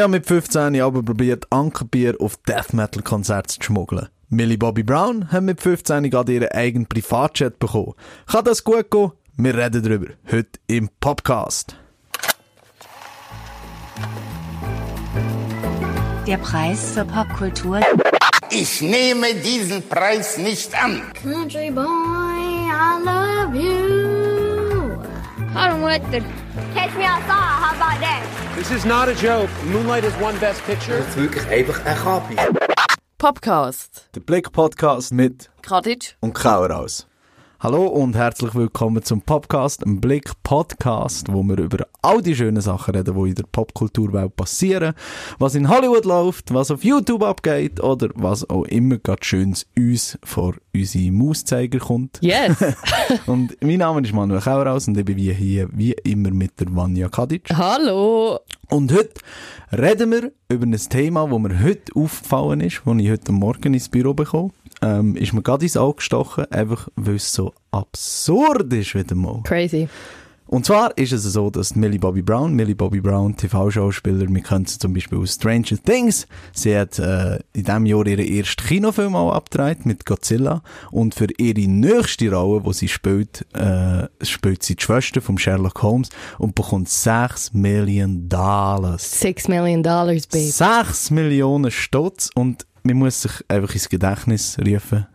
Ich habe mit 15 aber probiert, Ankerbier auf Death Metal Konzerte zu schmuggeln. Millie Bobby Brown hat mit 15 gerade ihren eigenen Privatjet bekommen. Kann das gut gehen? Wir reden darüber. Heute im Podcast. Der Preis für Popkultur. Ich nehme diesen Preis nicht an. Country boy, I love you. Hallo Mutter. Catch me outside, how about that? This is not a joke. Moonlight is one best picture. Das ist wirklich einfach ein Kapi. Podcast. Der Blick Podcast mit Kadic. und Kauraus. Hallo und herzlich willkommen zum Podcast, einem Blick Podcast, wo wir über all die schönen Sachen reden, die in der Popkulturwelt passieren, was in Hollywood läuft, was auf YouTube abgeht oder was auch immer gerade Schönes uns vor unsere Mauszeiger kommt. Yes. Und mein Name ist Manuel Kauraus und ich bin wie hier, wie immer mit der Vanja Kadic. Hallo. Und heute reden wir über ein Thema, das mir heute aufgefallen ist, als ich heute Morgen ins Büro bekomme. Ähm, ist mir gerade ins Auge gestochen, einfach weil es so absurd ist wieder mal. Crazy. Und zwar ist es so, dass Millie Bobby Brown, Millie Bobby Brown, TV-Schauspieler, wir kennen sie zum Beispiel aus Stranger Things, sie hat äh, in diesem Jahr ihren ersten Kinofilm auch abgedreht mit Godzilla und für ihre nächste Rolle, wo sie spielt, äh, spielt sie die Schwester von Sherlock Holmes und bekommt 6 Millionen Dollars. Six million dollars, babe. 6 Millionen Stutz und man muss sich einfach ins Gedächtnis rufen,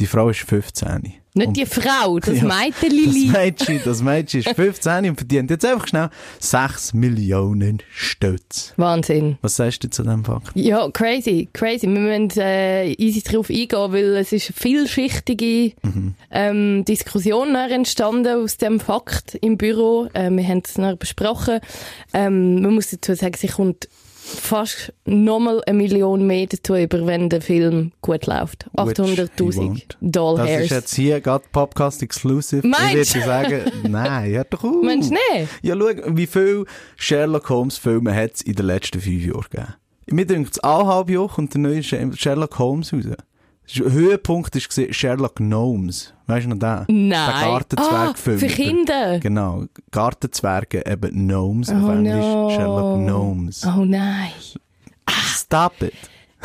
die Frau ist 15. Nicht Und- die Frau, das Ja, Lili. Das Mädchen, das Mädchen ist 15 und verdient jetzt einfach schnell 6 Millionen Stutz. Wahnsinn. Was sagst du zu diesem Fakt? Ja, crazy, crazy. Wir müssen äh, easy darauf eingehen, weil es ist eine vielschichtige ähm, Diskussion entstanden aus dem Fakt im Büro. Äh, wir haben es besprochen. Ähm, man muss dazu sagen, sie kommt fast nochmal eine Million mehr dazu über, wenn der Film gut läuft. Which he 800'000 won't. Doll Das ist jetzt hier gerade Podcast Exclusive. Meinst Ich würde sagen, nein, hör doch auf. Meinst du nicht? Ja, schau, wie viele Sherlock Holmes Filme hat es in den letzten fünf Jahren gegeben? Mir denkt es alle halb Jahr kommt der neue Sh- Sherlock Holmes raus. Höhepunkt war Sherlock Gnomes. Weißt du noch den? Nein. Der Gartenzwergfilm. Ah, für Kinder. Genau. Gartenzwerge, eben Gnomes, auf Oh Englisch no. Sherlock Gnomes. Oh nein. Stop it.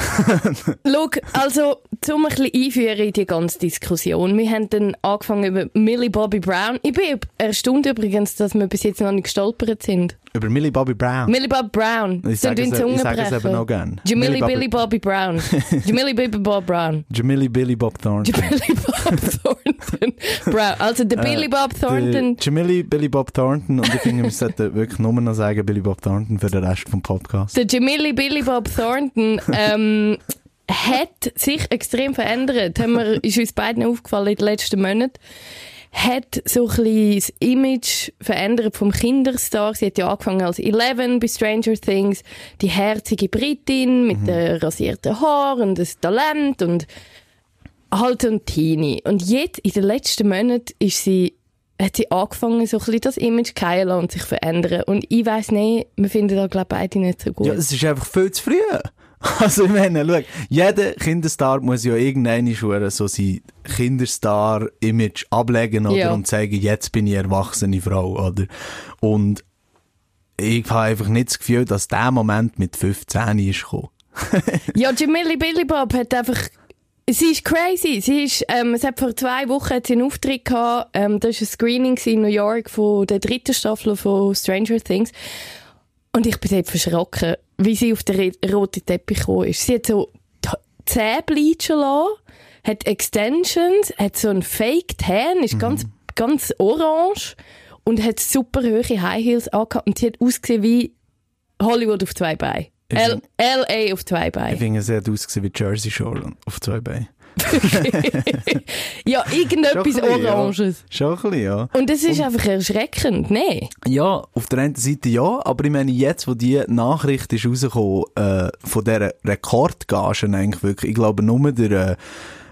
Schau, also, zum ein bisschen einführen in die ganze Diskussion. Wir haben dann angefangen über Millie Bobby Brown. Ich bin erstaunt übrigens, dass wir bis jetzt noch nicht gestolpert sind. Über Millie Bobby Brown. Millie Bobby Brown. Ich die es- Zunge ich sage es eben noch gern. Jamili Billy Bobby Brown. Jamili Billy Bob Brown. Jamili Billy Bob Thornton. Jamili Bob Thornton. Brown. Also der Billy Bob Thornton. Jamili Billy Bob Thornton. Und ich finde, wir sollten wirklich nur noch sagen Billy Bob Thornton für den Rest vom Podcast. Der Jamili Billy Bob Thornton ähm, hat sich extrem verändert. Haben wir, ist uns beiden aufgefallen in den letzten Monaten. Hat so ein bisschen das Image verändert vom Kinderstar. Sie hat ja angefangen als Eleven bei Stranger Things. Die herzige Britin mit den rasierten Haaren und das Talent und halt ein Teenie. Und jetzt, in den letzten Monaten, ist sie hat sie angefangen, so ein bisschen das Image zu fallen und sich verändern. Und ich weiss nicht, wir finden da, glaube ich, beide nicht so gut. Ja, es ist einfach viel zu früh. Also, ich meine, schau, jeder Kinderstar muss ja irgendeine Schuhe so sein Kinderstar-Image ablegen, oder? Ja. Und sagen, jetzt bin ich erwachsene Frau, oder? Und ich habe einfach nicht das Gefühl, dass der Moment mit 15 ist gekommen. Ja, Jamili Billy Bob hat einfach. Sie ist crazy. Sie ist, ähm, es hat vor zwei Wochen hat sie einen Auftritt gehabt. Ähm, das war ein Screening in New York von der dritten Staffel von Stranger Things. Und ich bin dort verschrocken, wie sie auf den roten Teppich gekommen ist. Sie hat so bleachen lassen, hat Extensions, hat so ein Fake Tan, ist ganz, ganz orange und hat super hohe High Heels angehabt und sie hat ausgesehen wie Hollywood auf zwei Beinen. L.A. auf zwei Ich Beinen. finde, sie hat ausgesehen wie Jersey Shore auf zwei Beinen. Ja, irgendetwas bisschen, Oranges. Ja. Schon ein bisschen, ja. Und das ist einfach erschreckend, ne? Ja, auf der einen Seite ja, aber ich meine, jetzt, wo die Nachricht ist rausgekommen, äh, von dieser Rekordgagen eigentlich wirklich, ich glaube nur der, äh,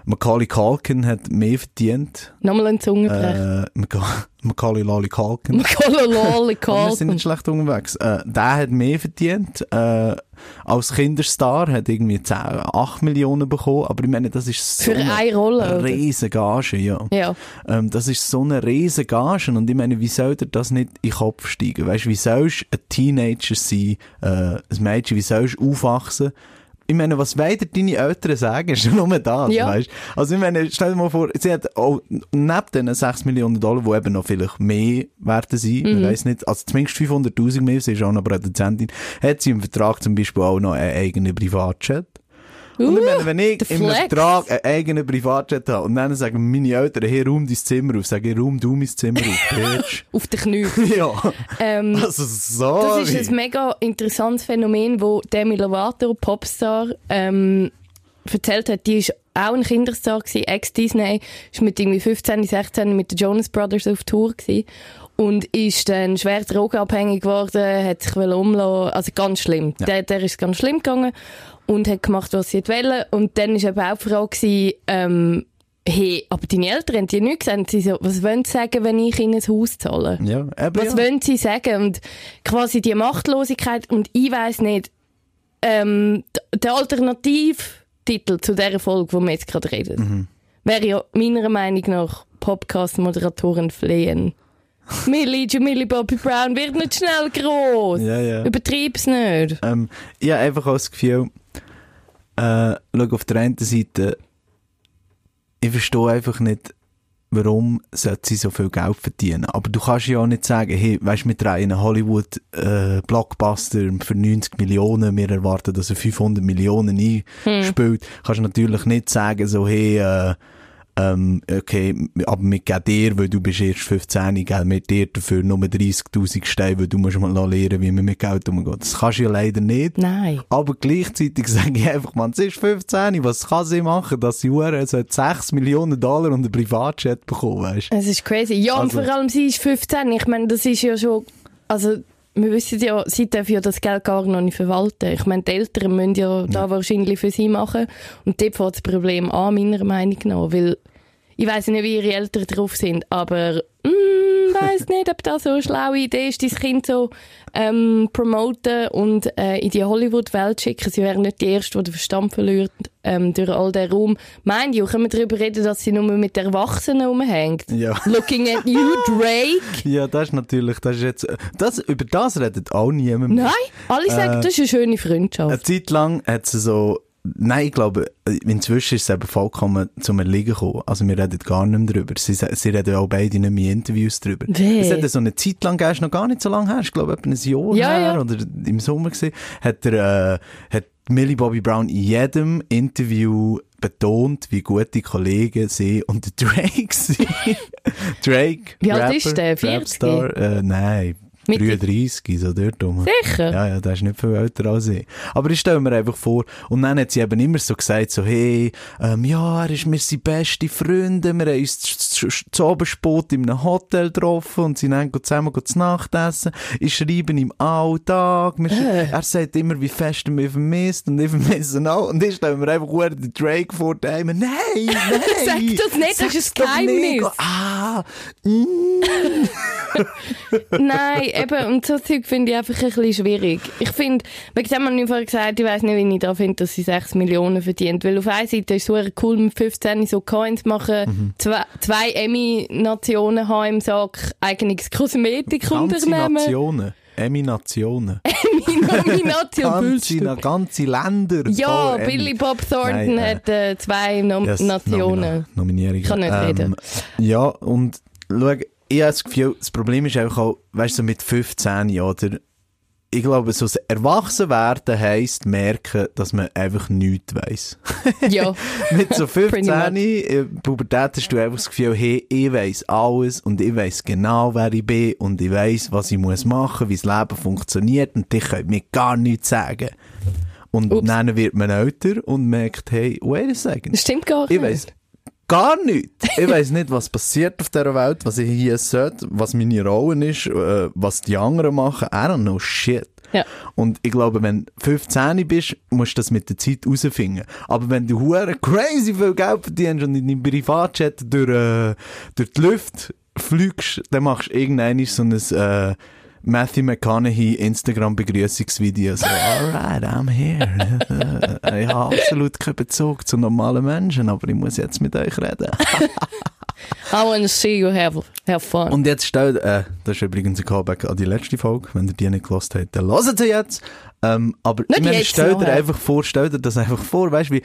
Macaulay Culkin hat mehr verdient. Nochmal ein Zungenbrecher. Äh, Maca- Macaulay Lolly Culkin. Macaulay Aber wir sind Culkin. nicht schlecht unterwegs. Äh, der hat mehr verdient. Äh, als Kinderstar hat irgendwie 10, 8 Millionen bekommen. Aber ich meine, das ist so Für eine Rolle, oder? riesen Gage, ja. Ja. Ähm, das ist so eine riesen Gage. Und ich meine, wie soll dir das nicht in den Kopf steigen? Weißt du, wie sollst du ein Teenager sein, äh, ein Mädchen, wie sollst du aufwachsen? Ich meine, was weiter deine Eltern sagen, ist nur das, Ja. weißt Also ich meine, stell dir mal vor, sie hat auch neben diesen 6 Millionen Dollar, die eben noch vielleicht mehr werden sein, Mhm. man weiss nicht, also zumindest 500'000 mehr, sie ist auch noch Produzentin, hat sie im Vertrag zum Beispiel auch noch einen eigenen Privatjet. Und meine, wenn der ich im. Vertrag einen eigenen Privatjet habe und dann sagen meine Eltern, hey, räum dein Zimmer auf, sage ich, räum du mein Zimmer auf, Bitch. Auf den Knien. ja, Ähm, also sorry. Das ist ein mega interessantes Phänomen, wo Demi Lovato, Popstar, ähm, erzählt hat. Die ist auch ein Kinderstar gewesen, ex-Disney, ist mit irgendwie 15, 16 mit den Jonas Brothers auf Tour gewesen und ist dann schwer drogenabhängig geworden, hat sich umlassen, also ganz schlimm. Der, der ist ganz schlimm gegangen und hat gemacht, was sie wollte und dann ist eben auch die Frage gewesen, ähm, hey, aber deine Eltern haben dir nichts gesagt. Sie so, was wollen sie sagen, wenn ich ihnen ein Haus zahle? ja, eben Was ja. wollen sie sagen? Und quasi die Machtlosigkeit, und ich weiss nicht, ähm, der Alternativtitel zu dieser Folge, wo wir jetzt gerade reden, Mhm. wäre ja meiner Meinung nach Podcast-Moderatoren flehen. Millie, Millie Bobby Brown wird nicht schnell groß. Ja, ja. Übertreib's nicht. Ähm, ich habe einfach auch das Gefühl, äh, schau, auf der einen Seite, ich verstehe einfach nicht, warum sollte sie so viel Geld verdienen. Aber du kannst ja auch nicht sagen, hey, weißt wir drehen einen Hollywood-Blockbuster für 90 Millionen, wir erwarten, dass er 500 Millionen einspielt. Kannst du natürlich nicht sagen, so, hey, äh, ähm, okay, aber wir geben dir, weil du bist erst 15, geben wir dir dafür nur 30'000 Steine, weil du musst mal lernen, wie man mit Geld umgeht. Das kannst du ja leider nicht. Nein. Aber gleichzeitig sage ich einfach, man, sie ist 15, was kann sie machen, dass sie Uhren so 6 Millionen Dollar und einen Privatjet bekommen, weißt Es ist crazy. Ja, und Also- vor allem sie ist 15. Ich meine, das ist ja schon, also, wir wissen ja, sie dürfen ja das Geld gar noch nicht verwalten. Ich meine, die Eltern müssen ja, da wahrscheinlich für sie machen. Und dort fängt das Problem an, meiner Meinung nach. Weil, ich weiß nicht, wie ihre Eltern drauf sind, aber, mm, weiß nicht, ob das so eine schlaue Idee ist, dein Kind so, ähm, promoten und, äh, in die Hollywood-Welt schicken. Sie wären nicht die Erste, die den Verstand verliert, ähm, durch all den Raum. Meint ihr, können wir darüber reden, dass sie nur mit Erwachsenen rumhängt? Ja. Looking at you, Drake. Ja, das ist natürlich, das ist jetzt, das, über das redet auch niemand mehr. Nein, alle sagen, das ist eine schöne Freundschaft. Eine Zeit lang hat sie so, nein, ich glaube, inzwischen ist es eben vollkommen zum Erliegen gekommen. Also wir reden gar nicht mehr drüber. Sie, sie reden auch beide nicht mehr in Interviews drüber. Weh. Es hat ja so eine Zeit lang ist noch gar nicht so lange her, ich glaube etwa ein Jahr Ja, her ja. oder im Sommer gesehen, hat er, äh, hat Millie Bobby Brown in jedem Interview betont, wie gute Kollegen sie und Drake sind. Drake, Wie alt Rapper, ist der? 40? Rapstar, äh, nein, Mitte? 33, so dort rum. Sicher? Ja, ja, der ist nicht viel älter als ich. Aber ich stelle mir einfach vor, und dann hat sie eben immer so gesagt, so, hey, ähm, ja, er ist, wir sind beste Freunde, wir haben uns zu Abendspot in einem Hotel getroffen und sind dann zusammen zu Nacht essen. Ich schreibe ihm Alltag, sch- er sagt immer, wie fest er mich vermisst und ich vermisse ihn auch. Und ich stelle mir einfach den Drake vor, der immer, nein, nein. Sag das nicht, das ist ein Sag's doch nicht. Geheimnis. Ah, mm. Nein, eben, und so Zeug finde ich einfach ein bisschen schwierig. Ich finde, wegen dem habe ich vorher gesagt, ich weiss nicht, wie ich da finde, dass sie 6 Millionen verdient. Weil auf einer Seite ist es cool, mit 15 so Coins machen, Mhm. zwei, zwei Emmy-Nationen haben im Sack, eigenes Ganze Kosmetikunternehmen. Nationen. Emmy-Nationen. Emmy-Nomination. ganze, ganze Länder. Ja, voll Billy Emmy. Bob Thornton Nein, äh, hat äh, zwei Nom Yes, Nationen. Nomina- Nominierungen. Kann nicht reden. Ja, und schau, ich habe das Gefühl, das Problem ist einfach auch, weißt du, so mit 15 Jahren? Ich glaube, so Erwachsenwerden heisst merken, dass man einfach nichts weiss. Ja. mit so Pretty 15 in Pubertät hast du einfach das Gefühl, hey, ich weiss alles und ich weiss genau, wer ich bin und ich weiss, was ich muss machen, wie das Leben funktioniert und ich könnt mir gar nichts sagen. Und Ups. dann wird man älter und merkt, hey, wait a second. Das stimmt gar Ich nicht. weiss gar nichts. Ich weiss nicht, was passiert auf dieser Welt, was ich hier sollte, was meine Rolle ist, äh, was die anderen machen. I don't know shit. Ja. Und ich glaube, wenn du 15 bist, musst du das mit der Zeit herausfinden. Aber wenn du hure crazy viel Geld verdienst und in deinem Privatjet durch, äh, durch die Luft fliegst, dann machst du irgendwann so ein äh, Matthew McConaughey Instagram Begrüßungsvideo. So, alright, I'm here. Ich habe absolut keinen Bezug zu normalen Menschen, aber ich muss jetzt mit euch reden. I want to see you have, have fun. Und jetzt stellt, äh, das ist übrigens ein Callback an die letzte Folge, wenn ihr die nicht gelost habt, dann hört sie jetzt. Ähm, aber Nicht ich meine, stell dir einfach vor, stell dir das einfach vor, weißt du, wie,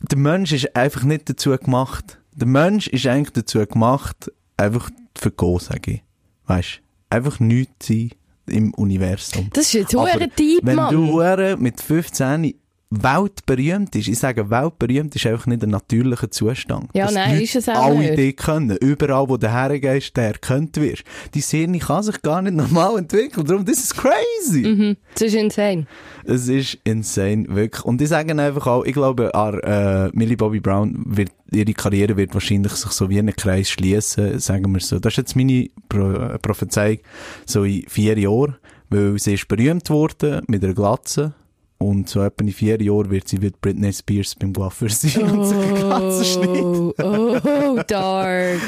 der Mensch ist einfach nicht dazu gemacht, der Mensch ist eigentlich dazu gemacht, einfach für Go, sage ich. Weißt du, einfach nichts sein im Universum. das ist jetzt hure deep, Wenn Mann. du hure mit 15 weltberühmt ist, ich sage, weltberühmt ist einfach nicht ein natürlicher Zustand. Ja, Dass nein, die ist es auch alle nicht. dich können. Überall, wo du hergehst, der erkannt wirst. Die Szene kann sich gar nicht normal entwickeln. Darum, das ist crazy. Mhm. Das ist insane. Es ist insane, wirklich. Und ich sage einfach auch, ich glaube, an, äh, Millie Bobby Brown wird, ihre Karriere wird wahrscheinlich sich so wie einen Kreis schließen, sagen wir so. Das ist jetzt meine Pro äh, Prophezeiung, so in vier Jahren, weil sie ist berühmt worden mit einer Glatze. Und so etwa in vier Jahren wird sie wie Britney Spears beim Coiffeur sein und sich die Glatze schneiden. Oh, oh, dark.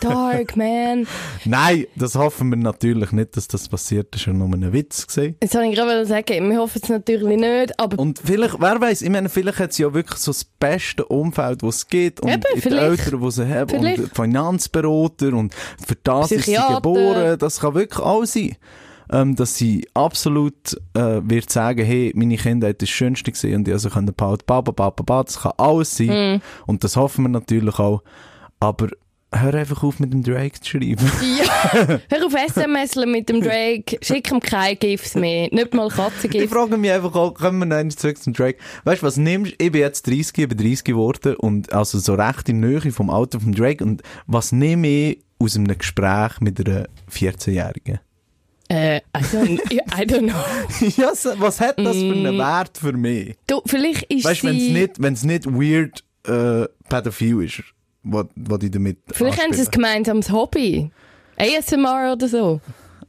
Dark, man. Nein, das hoffen wir natürlich nicht, dass das passiert. Das war nur ein Witz. Gewesen. Jetzt wollte ich gerade sagen, wir hoffen es natürlich nicht, aber Und vielleicht, wer weiß, ich meine, vielleicht hat sie ja wirklich so das beste Umfeld, das es gibt. Und Eben, die. Eltern, die sie haben. Vielleicht. Und Finanzberater. Und für das ist sie geboren. Das kann wirklich auch sein. Ähm, dass sie absolut äh, wird sagen, hey, meine Kindheit ist das Schönste gewesen und ich also können behalten, ba, ba, ba, ba, ba, das kann alles sein. Hm. Und das hoffen wir natürlich auch. Aber hör einfach auf mit dem Drake zu schreiben. ja, hör auf SMS mit dem Drake, schick ihm keine GIFs mehr, nicht mal Ich Katzengifs. frage mich einfach auch, kommen wir noch einmal zurück zum Drake. Weißt du, was nimmst Ich bin jetzt 30, ich bin 30 geworden und also so recht in Nähe vom Alter vom Drake. Und was nehme ich aus einem Gespräch mit einer 14-Jährigen? Äh, I don't, I don't know. ja, so- was hat das für Mm. einen Wert für mich? Du, vielleicht ist Weißt du, wenn es nicht, weird äh, pädophil ist, was, was ich damit Vielleicht haben sie ein gemeinsames Hobby. ASMR oder so.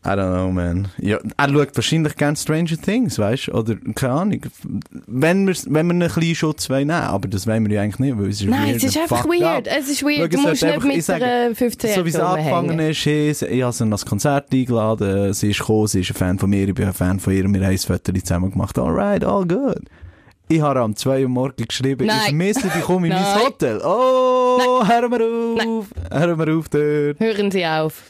I don't know, man. Ja, er schaut wahrscheinlich gerne Stranger Things, weißt du? Oder, keine Ahnung. Wenn wir, wenn wir einen kleinen Schutz wollen, nehmen, aber das wollen wir ja eigentlich nicht, weil es ist Nein, weird es ist einfach weird. up. Es ist Schau, weird. Du es musst nicht einfach- ich mit sage, einer 15 So wie sie angefangen ist, sie- ich habe sie an das Konzert eingeladen, sie ist gekommen, sie ist ein Fan von mir, ich bin ein Fan von ihr, wir haben ein Foto zusammen gemacht. Alright, all good. Ich habe am 2 Uhr morgens geschrieben, Nein. ich vermisse dich, komm in mein Nein. Hotel. Oh, hör mal auf, hör mal auf dort. Hören Sie auf.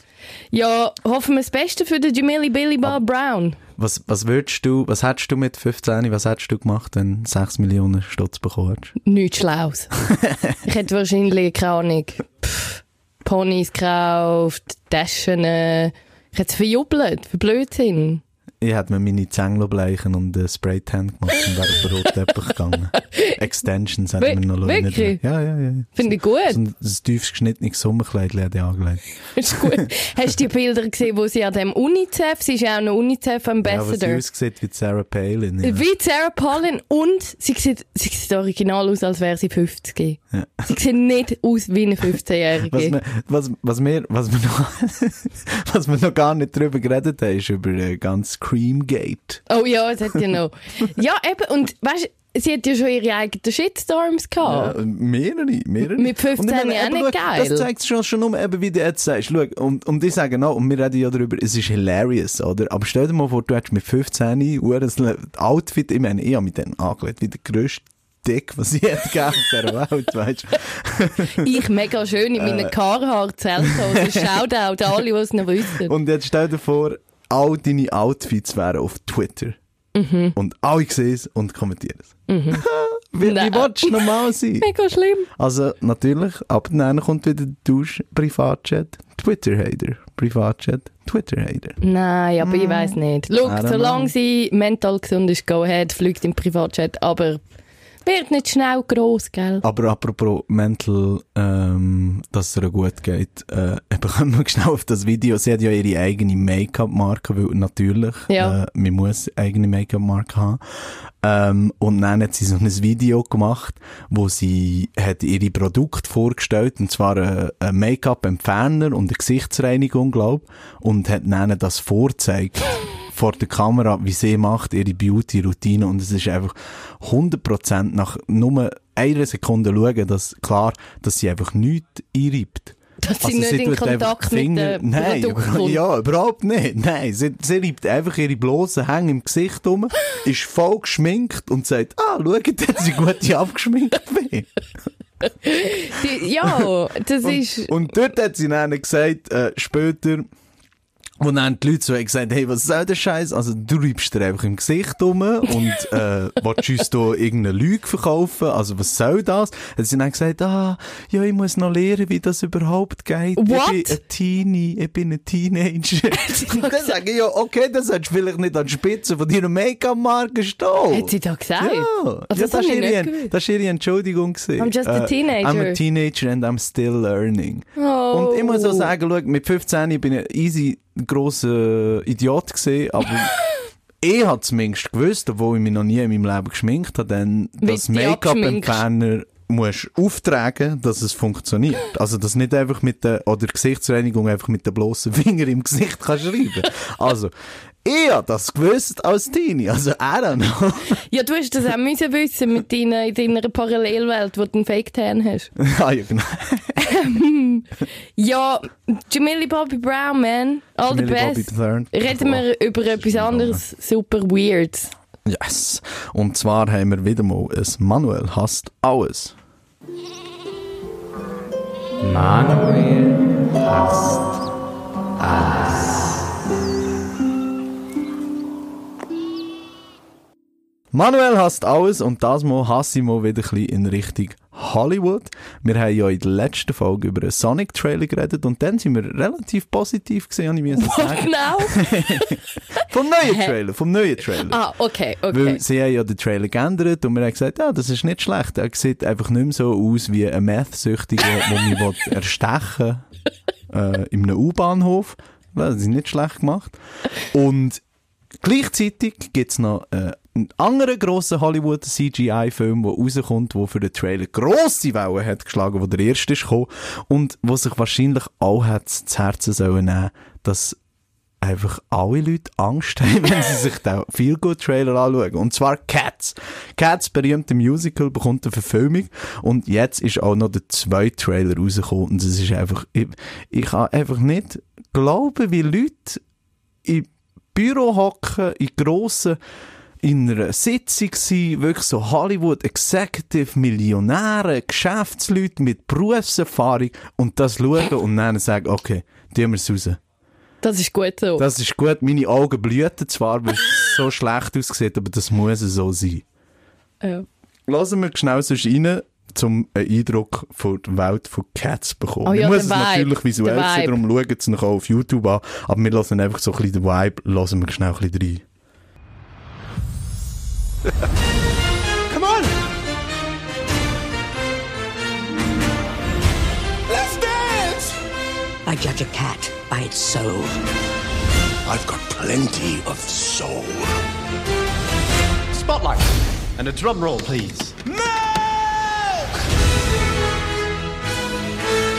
Ja, hoffen wir das Beste für den Jamili Billy Bob Brown. Was, was würdest du, was hättest du mit 15, was hättest du gemacht, wenn du 6 Millionen Stutz bekommen hättest? Nichts Schlaues. ich hätte wahrscheinlich, keine Ahnung, pff, Ponys gekauft, Taschen. äh, Ich hätte es verjubelt, für Blödsinn. Ich hätte mir meine Zängel bleichen und einen Spraytan gemacht und wäre auf den Rotteppich gegangen. Extensions hätten wir noch nicht. wirklich? Ja, ja, ja. Finde ich gut. So ein, ein tiefes geschnittenes Sommerkleid hätte ich angelegt. Ist gut. Hast du die Bilder gesehen, wo sie an dem UNICEF, sie ist ja auch eine Ja, was UNICEF-Ambassador. sie aussieht wie Sarah Palin. Ja. Wie Sarah Palin und sie sieht, sie sieht original aus, als wäre sie 50. Ja. Sie sieht nicht aus wie eine Was, 15-Jährige. wir, was, was, wir, was, wir noch, was wir noch gar nicht drüber geredet haben, ist über äh, ganz Creamgate. Oh ja, es hat ja noch. ja, eben, und weißt du, sie hat ja schon ihre eigenen Shitstorms gehabt. Ja, mehrere, mehrere. Mit 15 Und ich meine, auch eben, nicht geil. Das zeigt schon, schon nur, eben, wie du jetzt sagst. Schau, und, und ich sage noch, und wir reden ja darüber, es ist hilarious, oder? Aber stell dir mal vor, du hättest mit 15 Uhr ein Outfit, ich meine, ich habe mit denen angelegt, wie der grösste Dick, was ich hätte gegeben dieser Welt, weißt du? Ich mega schön in Äh. meinen Carhartt-Zelthosen. Shoutout an alle, die es noch wissen. Und jetzt stell dir vor, all deine Outfits wären auf Twitter. Mhm. Und alle sehen es und kommentieren es. wie, wie Nein. willst du normal sein? Mega schlimm. Also natürlich, ab dann kommt wieder der Dusch, Privatchat, Twitter-Hater, Privatchat, Twitter-Hater. Nein, aber ich weiß nicht. Schau, don't solange know. sie mental gesund ist, go ahead, fliegt im Privatchat, aber wird nicht schnell gross, gell? Aber apropos mental, ähm, dass es ihr gut geht, äh, eben kommen wir schnell auf das Video. Sie hat ja ihre eigene Make-up-Marke, weil natürlich, Ja. äh, man muss eigene Make-up-Marke haben. Ähm, und dann hat sie so ein Video gemacht, wo sie hat ihre Produkte vorgestellt, und zwar äh, ein Make-up-Entferner und eine Gesichtsreinigung, glaub, und hat dann das vorgezeigt vor der Kamera, wie sie macht, ihre Beauty-Routine und es ist einfach 100% nach nur einer Sekunde schauen, dass klar, dass sie einfach nichts einreibt. Dass sie nicht in tut einfach Kontakt die Finger- mit dem Nein, über- ja, überhaupt nicht. Nein, sie, sie reibt einfach ihre bloßen Hänge im Gesicht um, ist voll geschminkt und sagt, ah, schaut, dass ich gut abgeschminkt bin. Die, ja, das ist... Und dort hat sie dann gesagt, äh, später, wo dann die Leute so gesagt hey, was soll der Scheiß? Also, du reibst dir einfach im Gesicht um und, äh, willst uns da irgendeine Lüge verkaufen? Also, was soll das? Hat sie dann gesagt, ah, ja, ich muss noch lernen, wie das überhaupt geht. What? Ich bin ein Teenie, ich bin ein Teenager. und dann sage ich, ja, okay, dann solltest du vielleicht nicht an die Spitze von deiner Make-up-Marke stehen. Hat sie da gesagt? Ja, Also, ja das das, ihre, das war ihre Entschuldigung. gewesen. I'm just a teenager. I'm a teenager and I'm still learning. Oh. Und ich muss auch sagen, schau, mit 15 bin ich easy grosser Idiot gewesen, aber ich habe zumindest gewusst, obwohl ich mich noch nie in meinem Leben geschminkt habe, denn das Make-up-Entferner musst auftragen, dass es funktioniert. Also, dass nicht einfach mit der, oder Gesichtsreinigung einfach mit den bloßen Finger im Gesicht kannst schreiben. Also, ich habe das gewusst als Teenie, also I don't know. Ja, du hast das auch müssen wissen mit deiner, in deiner Parallelwelt, wo du einen Fake-Tan hast. ah, ja, genau. Ja, Jamili Bobby Brown, man. All the Millie Bobby best. Reden wir über etwas anderes super weird. Yes. Und zwar haben wir wieder mal ein Manuel hasst alles. Manuel hasst alles und das Mal hasse ich mal wieder ein bisschen in Richtung Hollywood. Wir haben ja in der letzten Folge über einen Sonic-Trailer geredet und dann sind wir relativ positiv gesehen, ich What sagen. now? Vom neuen Trailer, vom neuen Trailer. ah, okay, okay. Weil sie haben ja den Trailer geändert und wir haben gesagt, ja, das ist nicht schlecht. Er sieht einfach nicht mehr so aus wie ein Meth-Süchtiger, der mich erstechen äh, in einem U-Bahnhof. Das ist nicht schlecht gemacht. Und gleichzeitig gibt's noch äh, einen anderen grossen Hollywood-CGI-Film, der rauskommt, der für den Trailer grosse Wellen hat geschlagen, wo der erste ist gekommen und wo sich wahrscheinlich auch hat zu Herzen sollen nehmen, dass einfach alle Leute Angst haben, wenn sie sich den Feel-Good-Trailer anschauen. Und zwar Cats. Cats, berühmte Musical, bekommt eine Verfilmung. Und jetzt ist auch noch der zweite Trailer rausgekommen. Und es ist einfach, ich, ich kann einfach nicht glauben, wie Leute im Büro hocken, in grossen, in einer Sitzung sein, wirklich so Hollywood Executive Millionäre, Geschäftsleute mit Berufserfahrung und das schauen und dann sagen, okay, tun wir es raus. Das ist gut so. Das ist gut, meine Augen blühten zwar, weil es so schlecht aussieht, aber das muss so sein. ja. Lassen wir schnell sonst rein, um einen Eindruck von der Welt von Cats zu bekommen. Oh ja, ich muss es Vibe, natürlich visuell sehen, darum schauen es noch auf YouTube an, aber wir lassen einfach so ein bisschen den Vibe, lassen wir schnell ein bisschen rein. Come on! Let's dance! I judge a cat by its soul. I've got plenty of soul. Spotlight. And a drum roll, please. Milk!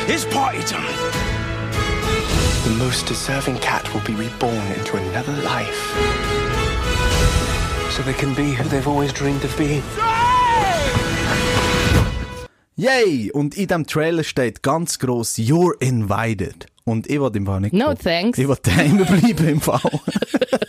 It's party time. The most deserving cat will be reborn into another life. So they can be who they've always dreamed of being. Yay! Und in diesem Trailer steht ganz gross You're invited. Und ich will im Fall nicht No kommen. thanks. Ich will daheim bleiben im Fall.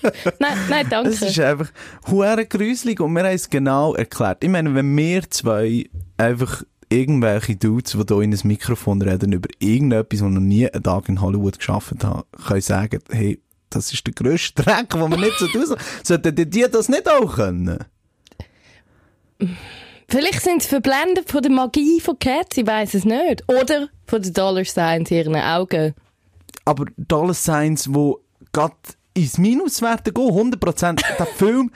Nein, nein, danke. Es ist einfach hure gruselig und wir haben es genau erklärt. Ich meine, wenn wir zwei einfach irgendwelche Dudes, die hier in ein Mikrofon reden, über irgendetwas, das noch nie einen Tag in Hollywood geschafft haben, können sagen, hey, das ist der grösste Dreck, den wir nicht so tun Sollten die die das nicht auch können? Vielleicht sind sie verblendet von der Magie von Cats, ich weiß es nicht. Oder von den Dollar Signs in ihren Augen. aber Dollar Signs, die gerade ins Minus werden gehen, 100%. Der Film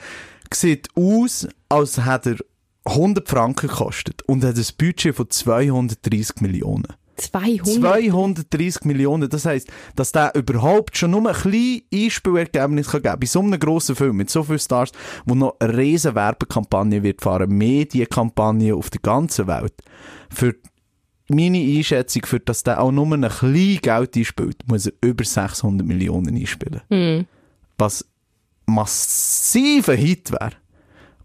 sieht aus, als hätte er 100 Franken gekostet und hat ein Budget von 230 Millionen. 200. 230 Millionen, das heisst, dass der überhaupt schon nur ein kleines Einspielergebnis kann geben bei so einem grossen Film mit so vielen Stars, wo noch eine riesen Werbekampagne wird fahren, Medienkampagne auf der ganzen Welt. Für meine Einschätzung, für dass der auch nur ein kleines Geld einspielt, muss er über 600 Millionen einspielen. Was massiver Hit wäre.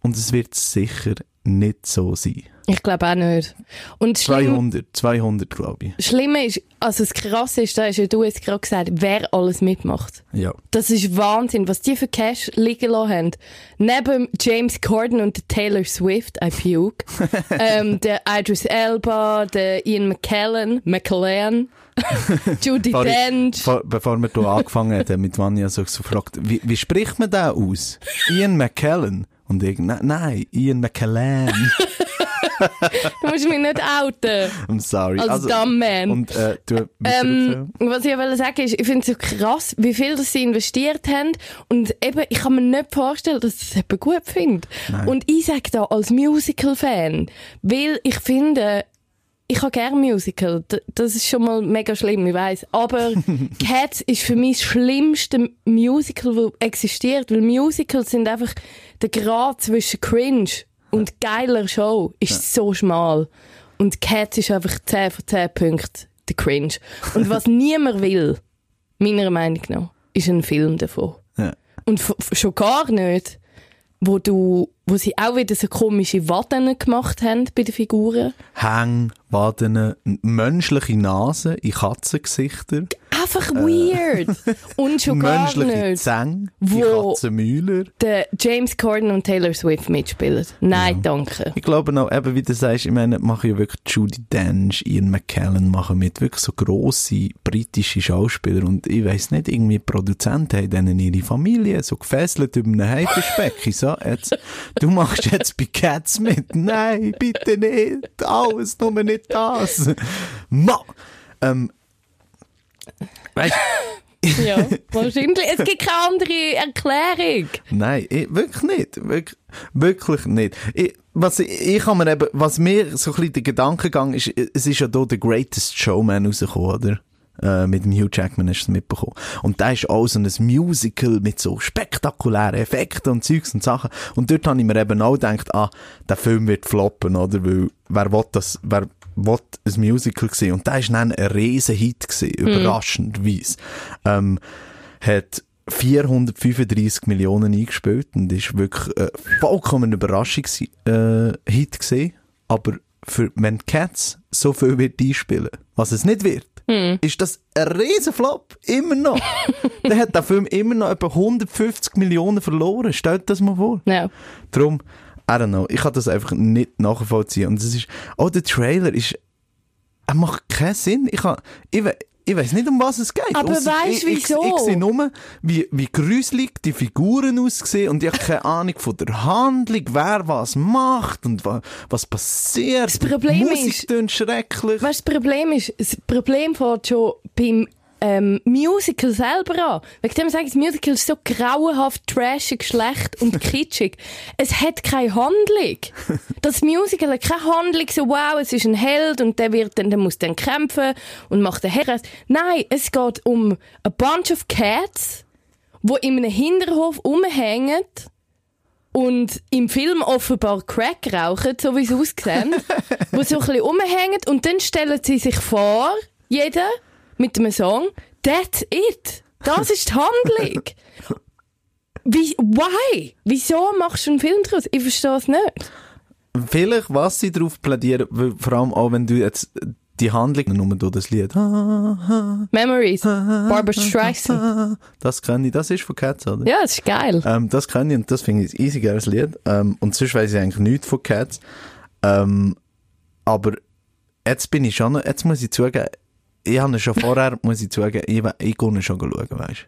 Und es wird sicher nicht so sein. Ich glaube auch nicht. Und schlimm, 200, 200 glaube ich. Schlimme ist, also das Krasse ist, da hast ja du jetzt gerade gesagt, wer alles mitmacht. Ja. Das ist Wahnsinn, was die für Cash liegen lassen haben. Neben James Corden und Taylor Swift, I puke, ähm, der Idris Elba, der Ian McKellen, McKellen, Judy Dench. vor- bevor wir hier angefangen haben, mit Vanya so, gefragt, wie, wie spricht man den aus? Ian McKellen? Und ich, nein, nein, Ian McKellen. Du musst mich nicht outen. I'm sorry. Als dumb man. Und, äh, du, Ähm, was ich wollte sagen ist, ich finde es so krass, wie viel das sie investiert haben. Und eben, ich kann mir nicht vorstellen, dass das jemand gut findet. Und ich sage da als Musical-Fan, weil ich finde, ich habe gerne Musical. Das ist schon mal mega schlimm, ich weiß. Aber Cats ist für mich das schlimmste Musical, das existiert. Weil Musicals sind einfach der Grad zwischen Cringe und geiler Show ist so schmal. Und Cats ist einfach 10 von 10 Punkten der Cringe. Und was niemand will, meiner Meinung nach, ist ein Film davon. Ja. Und schon gar nicht, wo du, wo sie auch wieder so komische Watten gemacht haben bei den Figuren. Hang, Waden, menschliche Nase in Katzengesichter, Einfach weird. Und schon gar menschliche nicht. Zähne, Wo- die Katzenmäuler. Der James Corden und Taylor Swift mitspielen. Nein, danke. Ich glaube noch, eben wie du sagst, ich meine, machen ja wirklich Judy Dench, Ian McKellen machen mit, wirklich so grosse britische Schauspieler und ich weiss nicht, irgendwie Produzenten haben denen ihre Familie so gefesselt über einen Haifischbecken, so, jetzt, du machst jetzt bei Cats mit, nein, bitte nicht, alles, nur nicht das. Ma! Ähm, weißt Ja, wahrscheinlich. Es gibt keine andere Erklärung. Nein, ich, wirklich nicht. Wirklich, wirklich nicht. Ich, was ich, ich kann mir eben, was mir so ein bisschen der Gedankengang ist, es ist ja hier The Greatest Showman rausgekommen, oder? Äh, mit dem Hugh Jackman hast du es mitbekommen. Und da ist auch so ein Musical mit so spektakulären Effekten und Zeugs und Sachen. Und dort habe ich mir eben auch gedacht, ah, der Film wird floppen, oder? Weil, wer will das, wer will ein Musical sehen? Und da ist dann ein riesen Hit gewesen, überraschendweise. Ähm, hat 435 Millionen eingespielt und ist wirklich äh, vollkommen Überraschungs äh, Hit gesehen. Aber für wenn Cats so viel wird einspielen, was es nicht wird, ist das ein riesen Flop. Immer noch. Dann hat der Film immer noch etwa 150 Millionen verloren. Stellt das mal vor. Ja. Darum, I don't know, ich kann das einfach nicht nachvollziehen. Und es ist, auch der Trailer ist, er macht keinen Sinn. Ich, kann, ich, ich weiß nicht, um was es geht. Aber Ausser ich, ich, wieso? Ich, sehe nur, wie, wie gruselig die Figuren aussehen und ich habe keine Ahnung von der Handlung, wer was macht und wa, was passiert. Das Problem Musik ist- schrecklich. Weißt du, das Problem ist, das Problem fängt schon beim ähm, Musical selber an. Wegen dem sage ich, das Musical ist so grauenhaft, trashig, schlecht und kitschig. Es hat keine Handlung. Das Musical hat keine Handlung, so wow, es ist ein Held und der wird dann, der muss dann kämpfen und macht den Herren. Nein, es geht um a bunch of cats, wo in einem Hinterhof rumhängen und im Film offenbar Crack rauchen, so wie es aussieht, wo so ein bisschen rumhängen und dann stellen sie sich vor, jeder mit einem Song, that's it. Das ist die Handlung. Wie, why? Wieso machst du einen Film daraus? Ich verstehe es nicht. Vielleicht, was sie darauf plädieren, vor allem auch wenn du jetzt die Handlung, nur du das Lied, Memories. Barbara Streisand. das kann ich, das ist von Cats, oder? Ja, das ist geil. Ähm, das kann ich und das finde ich ein easy geiles Lied. Ähm, und sonst weiss ich eigentlich nichts von Cats. Ähm, aber jetzt bin ich schon, noch- jetzt muss ich zugeben, ich habe schon vorher, muss ich zugeben, ich, ich gehe schon schauen, weißt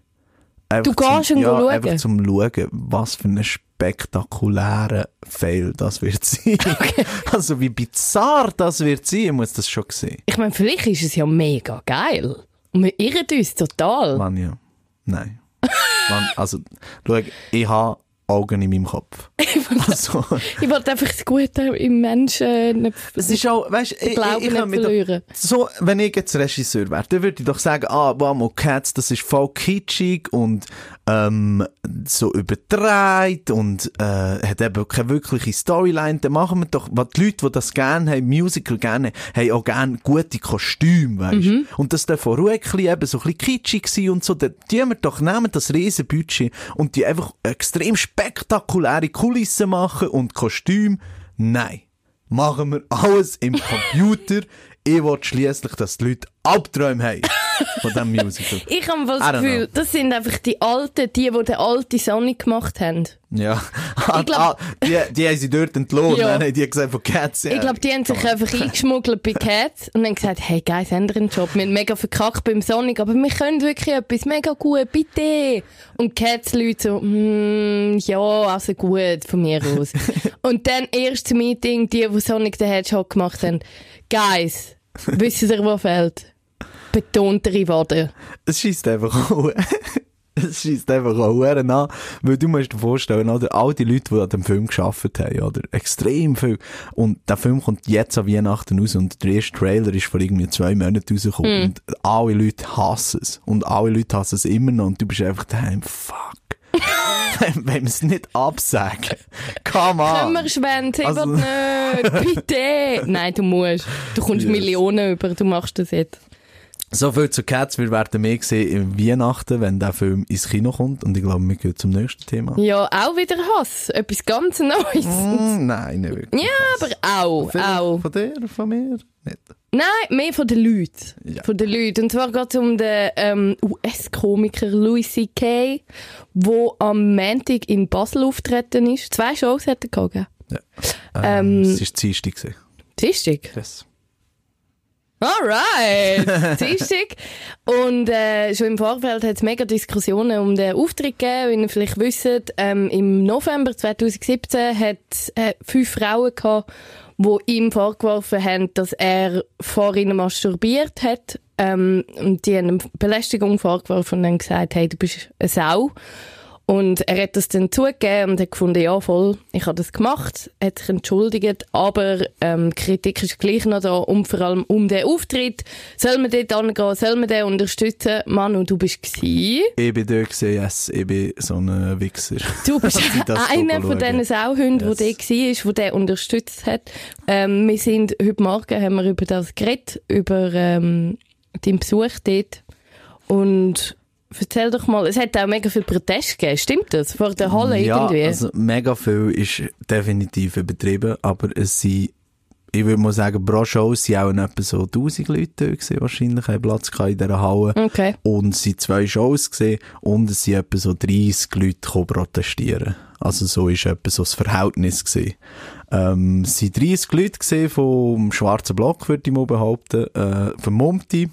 Du gehst ihn ja, schauen? einfach zum Schauen, was für ein spektakulärer Fail das wird sein. Also wie bizarr das wird sein, ich muss das schon sehen. Ich meine, vielleicht ist es ja mega geil. Und wir irren uns total. Mann, ja. Nein. Mann, also, schau, ich habe Augen in meinem Kopf. also, Ich wollte einfach das Gute im Menschen nicht es ist auch, weißt, ich, ich, ich verlieren. doch, so, wenn ich jetzt Regisseur wäre, dann würde ich doch sagen, ah, Wamo Cats, das ist voll kitschig und, ähm, so übertreibt und, äh, hat eben keine wirkliche Storyline, dann machen wir doch, was die Leute, die das gerne haben, Musical gerne haben, auch gerne gute Kostüme, weißt Mhm. Und das darf auch ruhig eben so ein bisschen kitschig sein und so, dann die wir doch nehmen das riesen Budget und die einfach extrem spektakuläre Kulissen machen und Kostüme. Nein. Machen wir alles im Computer. ich will schliesslich, dass die Leute Albträume haben von diesem Musical. Ich habe das Gefühl, das sind einfach die Alten, die, die den alten Sonic gemacht haben. Ja. Ah, glaub- ah, die, die haben sie dort entlohnt. Ja. Dann haben die gesagt von Cats. Ja. Ich glaube, die haben sich einfach eingeschmuggelt bei Cats und haben gesagt, hey, Guys, ändern einen Job. Wir haben mega verkackt beim Sonic, aber wir können wirklich etwas mega gut, bitte. Und Cats-Leute so, mm, ja, also gut, von mir aus. und dann erstes Meeting, die, die Sonic the Hedgehog gemacht haben. Guys, wisst ihr, wo fehlt? Betontere Waden. Es schießt einfach auch. Es schießt einfach auch an, weil du musst dir vorstellen, oder, all die Leute, die an dem Film geschafft haben, oder, extrem viel. Und der Film kommt jetzt an Weihnachten raus und der erste Trailer ist vor irgendwie zwei Monaten rausgekommen und alle Leute hassen es. Und alle Leute hassen es immer noch und du bist einfach daheim, fuck. Wenn wir es nicht absagen. Come on. Kümmerschwänze, ich Also- will nicht, bitte. Nein, du musst. Du kommst Yes. Millionen über, du machst das jetzt. So viel zu Cats. Wir werden mehr sehen im Weihnachten, wenn der Film ins Kino kommt. Und ich glaube, wir gehen zum nächsten Thema. Ja, auch wieder Hass. Etwas ganz Neues. Mm, nein, nicht wirklich. Ja, aber auch, Vielleicht auch. Von dir, von mir? Nicht. Nein, mehr von den Leuten. Ja. Von den Leuten. Und zwar geht es um den ähm, US-Komiker Louis C.K., der am Montag in Basel auftreten ist. Zwei Shows hat er gell? Ja. Ähm, Ähm, es war Dienstag. Dienstag. Yes. Alright, Dienstag. Und äh, schon im Vorfeld hat es mega Diskussionen um den Auftritt gegeben. Wie ihr vielleicht wisst, ähm, im November 2017 hat es äh, fünf Frauen gehabt, die ihm vorgeworfen haben, dass er vor ihnen masturbiert hat. Ähm, und die haben ihm Belästigung vorgeworfen und haben gesagt, hey, du bist eine Sau. Und er hat das dann zugegeben und hat gefunden, ja voll, ich habe das gemacht, hat sich entschuldigt, aber ähm, Kritik ist gleich noch da, und vor allem um den Auftritt. Soll man dort angehen, soll man den unterstützen? Manu, du bist gsi. Ich bin dort gewesen, yes, ich bin so ein Wichser. Du bist einer von diesen Sauhunden, Yes. der dort war, der den unterstützt hat. Ähm, wir sind, heute Morgen haben wir über das geredet, über ähm, deinen Besuch dort. Und erzähl doch mal, es hat auch mega viel Protest gegeben, stimmt das? Vor der Halle ja, irgendwie? also mega viel ist definitiv übertrieben, aber es sind, ich würde mal sagen, pro Show sind auch etwa so 1000 Leute gewesen, wahrscheinlich, haben Platz gehabt in dieser Halle. Okay. Und es sind zwei Shows gesehen und es sind etwa so 30 Leute protestieren. Also so ist etwa so das Verhältnis gesehen. Ähm, es sind 30 Leute vom schwarzen Block, würde ich mal behaupten, äh, vermummte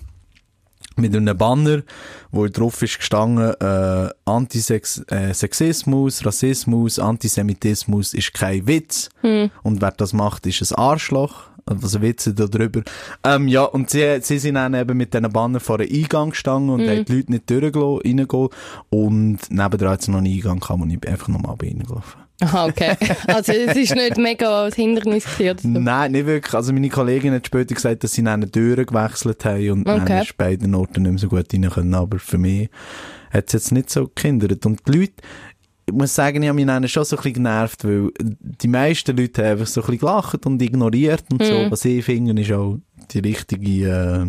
mit einem Banner, wo drauf ist gestanden, äh, Antisexismus, Rassismus, Antisemitismus ist kein Witz. Und wer das macht, ist ein Arschloch. Also Witze da drüber. Ähm, ja, und sie, sie sind dann eben mit diesen Banner vor den Eingang gestanden und haben die Leute nicht durchgelassen, reingehen. Und nebendran hat es noch einen Eingang gehabt und ich bin einfach nochmal bei ihnen gelaufen. Aha, okay. Also es ist nicht mega ein Hindernis gewesen, oder so. Nein, nicht wirklich. Also meine Kollegin hat später gesagt, dass sie dann eine Tür gewechselt haben und Okay. dann ist bei den Orten nicht mehr so gut rein können. Aber für mich hat es jetzt nicht so gekindert. Und die Leute, ich muss sagen, ich habe mich dann schon so ein bisschen genervt, weil die meisten Leute haben einfach so ein bisschen gelacht und ignoriert und so. Was ich finde, ist auch die richtige, äh,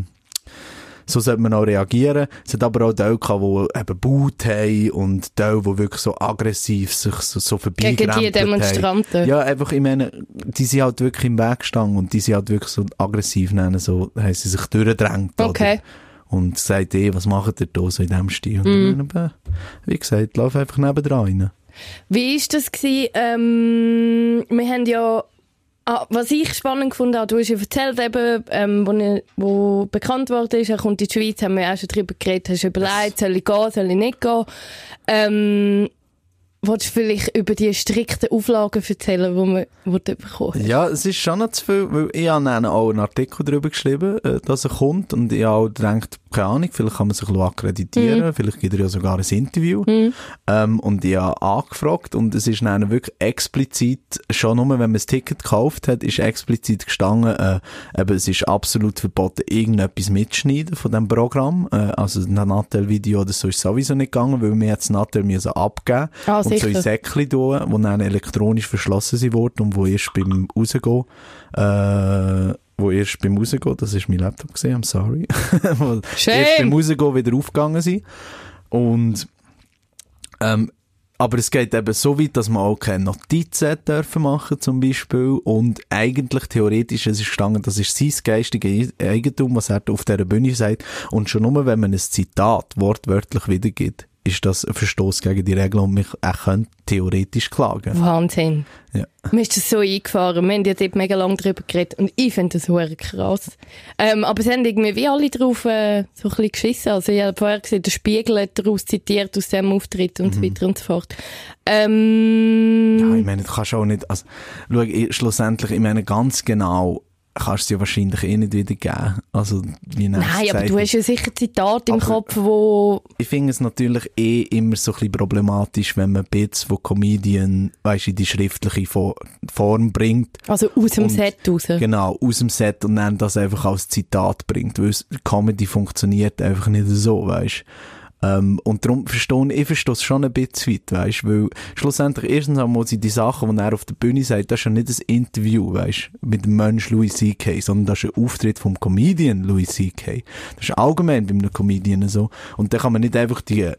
so sollte man auch reagieren. Es hat aber auch Teile gehabt, die eben Boot haben und Teile, die wirklich so aggressiv sich so, so Gegen die vorbeigerempelt haben. Demonstranten. Ja, einfach, ich meine, die sind halt wirklich im Weg gestanden und die sind halt wirklich so aggressiv nennen, so haben sie sich durchgedrängt. Okay. Oder? Und gesagt, ey, was macht ihr da so in dem Stil? Und Mhm. dann, eben, wie gesagt, lauf einfach nebendran rein. Wie ist das gewesen? Ähm, wir haben ja, ah, was ich spannend habe, du hast ja erzählt eben, ähm, wo, er- wo bekannt worden ist, er kommt in die Schweiz, haben wir auch schon darüber geredet, hast du überlegt, soll ich gehen, soll ich nicht gehen? Ähm, Wolltest du vielleicht über die strikten Auflagen erzählen, die man die bekommen hast? Ja, es ist schon noch zu viel, weil ich habe dann auch einen Artikel darüber geschrieben, äh, dass er kommt und ich habe auch gedacht, keine Ahnung, vielleicht kann man sich akkreditieren, Mhm. vielleicht gibt er ja sogar ein Interview. Ähm, und ich habe angefragt und es ist dann wirklich explizit, schon nur wenn man das Ticket gekauft hat, ist explizit gestanden, äh, eben, es ist absolut verboten, irgendetwas mitschneiden von dem Programm. Äh, also ein Nattel-Video oder so ist sowieso nicht gegangen, weil wir jetzt Nattel müssen abgeben Ah, und so in. Säckchen tun, die dann elektronisch verschlossen sind worden und wo erst beim Rausgehen, äh, wo erst beim Rausgehen, das ist mein Laptop gesehen, I'm sorry, wo Shame. erst beim Rausgehen wieder aufgegangen sind. Und, ähm, aber es geht eben so weit, dass man auch keine Notizen dürfen machen zum Beispiel und eigentlich theoretisch, es ist gestanden, das ist sein geistiges Eigentum, was er auf dieser Bühne sagt und schon nur, wenn man ein Zitat wortwörtlich wiedergibt, ist das ein Verstoß gegen die Regeln und mich auch könnte theoretisch klagen. Wahnsinn. Ja. Mir ist das so eingefahren. Wir haben ja dort mega lange drüber geredet und ich finde das hure krass. Ähm, aber es haben irgendwie wie alle drauf äh, so ein bisschen geschissen. Also ich habe vorher gesehen, der Spiegel hat daraus zitiert aus dem Auftritt und so weiter und so fort. Ähm, Ja, ich meine, du kannst auch nicht, also, schau, ich, schlussendlich, ich meine, ganz genau kannst du es ja wahrscheinlich eh nicht wiedergeben. Also, wie nein, aber du hast ja sicher Zitate im Kopf, wo Ich finde es natürlich eh immer so ein bisschen problematisch, wenn man Bits von Comedian, weißt du, in die schriftliche Fo- Form bringt. also aus dem Und- Set raus. Genau, aus dem Set und dann das einfach als Zitat bringt, weil Comedy funktioniert einfach nicht so, weißt ähm, und darum verstehe ich, verstehe es schon ein bisschen weit, weißt weil schlussendlich erstens einmal sind die Sachen, die er auf der Bühne sagt, das ist ja nicht ein Interview, weißt mit dem Mensch Louis C.K., sondern das ist ein Auftritt vom Comedian Louis C.K. Das ist allgemein bei einem Comedian so. Und dann kann man nicht einfach die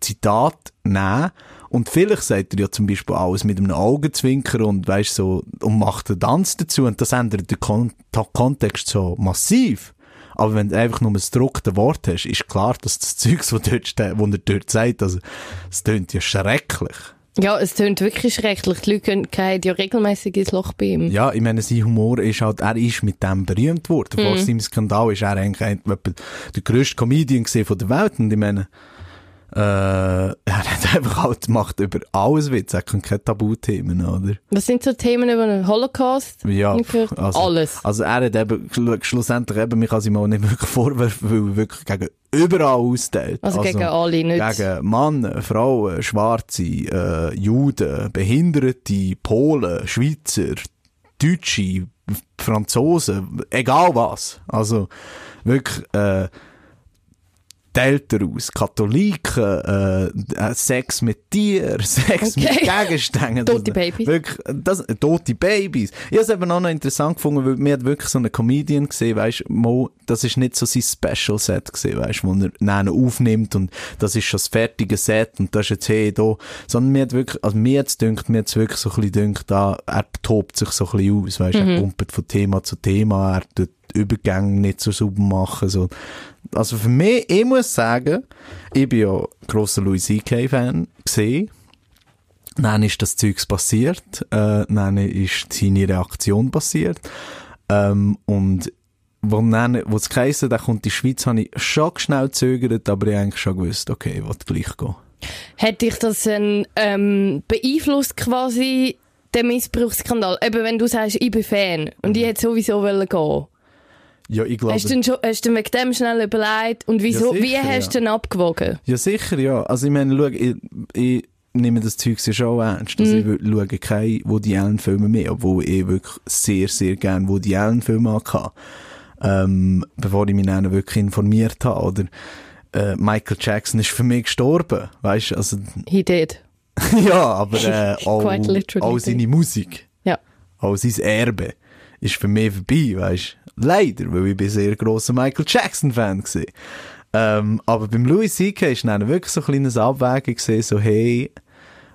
Zitat nehmen und vielleicht sagt er ja zum Beispiel alles mit einem Augenzwinker und weißt so und macht einen Tanz dazu und das ändert den Kon Kontext so massiv. Aber wenn du einfach nur ein gedrucktes Wort hast, ist klar, dass das Zeugs, was, dort steht, was er dort sagt, also, es tönt ja schrecklich. Ja, es tönt wirklich schrecklich. Die Leute gehen- ja regelmäßig ins Loch bei ihm. Ja, ich meine, sein Humor ist halt, er ist mit dem berühmt worden. Mhm. Vor seinem Skandal ist er eigentlich der grösste Comedian von der Welt. Und ich meine, äh, er hat einfach halt gemacht über alles Witz. Er kann keine Tabuthemen, oder? Was sind so Themen über den Holocaust? Ja, also, Alles. Also er hat eben schlu- schlussendlich eben, mich kann sich mal nicht wirklich vorwerfen, weil er wirklich gegen überall austeilt. Also gegen alle, nicht- Gegen Männer, Frauen, Schwarze, äh, Juden, Behinderte, Polen, Schweizer, Deutsche, Franzosen, egal was. Also wirklich, äh, teilt er aus. Katholiken, äh, äh, Sex mit Tieren, Sex mit Okay. Gegenständen. Tote Babys. Wirklich, das, tote Babys. Ich habe es eben auch noch interessant gefunden, weil mir hat wirklich so einen Comedian gesehen, weißt Mo, das ist nicht so sein Special Set gesehen, weißt wo er dann aufnimmt und das ist schon das fertige Set und das ist jetzt hey, da. Sondern mir hat wirklich, also mir hat's dünkt, mir hat's wirklich so ein bisschen dünkt, da, er tobt sich so ein bisschen aus, weißt er pumpert von Thema zu Thema, er tut Übergänge nicht so sauber machen, so. Also für mich, ich muss sagen, ich bin ja grosser Louis C.K. Fan gesehen. Dann ist das Zeugs passiert, äh, dann ist seine Reaktion passiert, ähm, und wo dann, wo es geheissen, der kommt die Schweiz, habe ich schon schnell gezögert, aber ich eigentlich schon gewusst, okay, ich will gleich gehen. Hat dich das dann, ähm, beeinflusst quasi, der Missbrauchsskandal? Eben, wenn du sagst, ich bin Fan und ich hätte sowieso wollen gehen. Ja, ich glaube... Hast du schon, hast du wegen dem schnell überlegt? Und wieso, Ja, wie sicher, hast du ja. denn abgewogen? Ja, sicher, ja. Also ich meine, schau, ich, ich nehme das Zeug ja schon ernst. Also ich wür- schaue keine Woody Allen-Filme mehr, obwohl ich wirklich sehr, sehr gerne Woody Allen-Filme hatte. Ähm, bevor ich mich dann wirklich informiert habe. Oder äh, Michael Jackson ist für mich gestorben. Weißt du, also He did. ja, aber äh, literally auch seine Musik. Ja. auch sein Erbe ist für mich vorbei, weißt Leider, weil ich bin sehr grosser Michael Jackson-Fan war. Ähm, aber beim Louis C.K. ist dann wirklich so ein kleines Abwägen gesehen, so hey,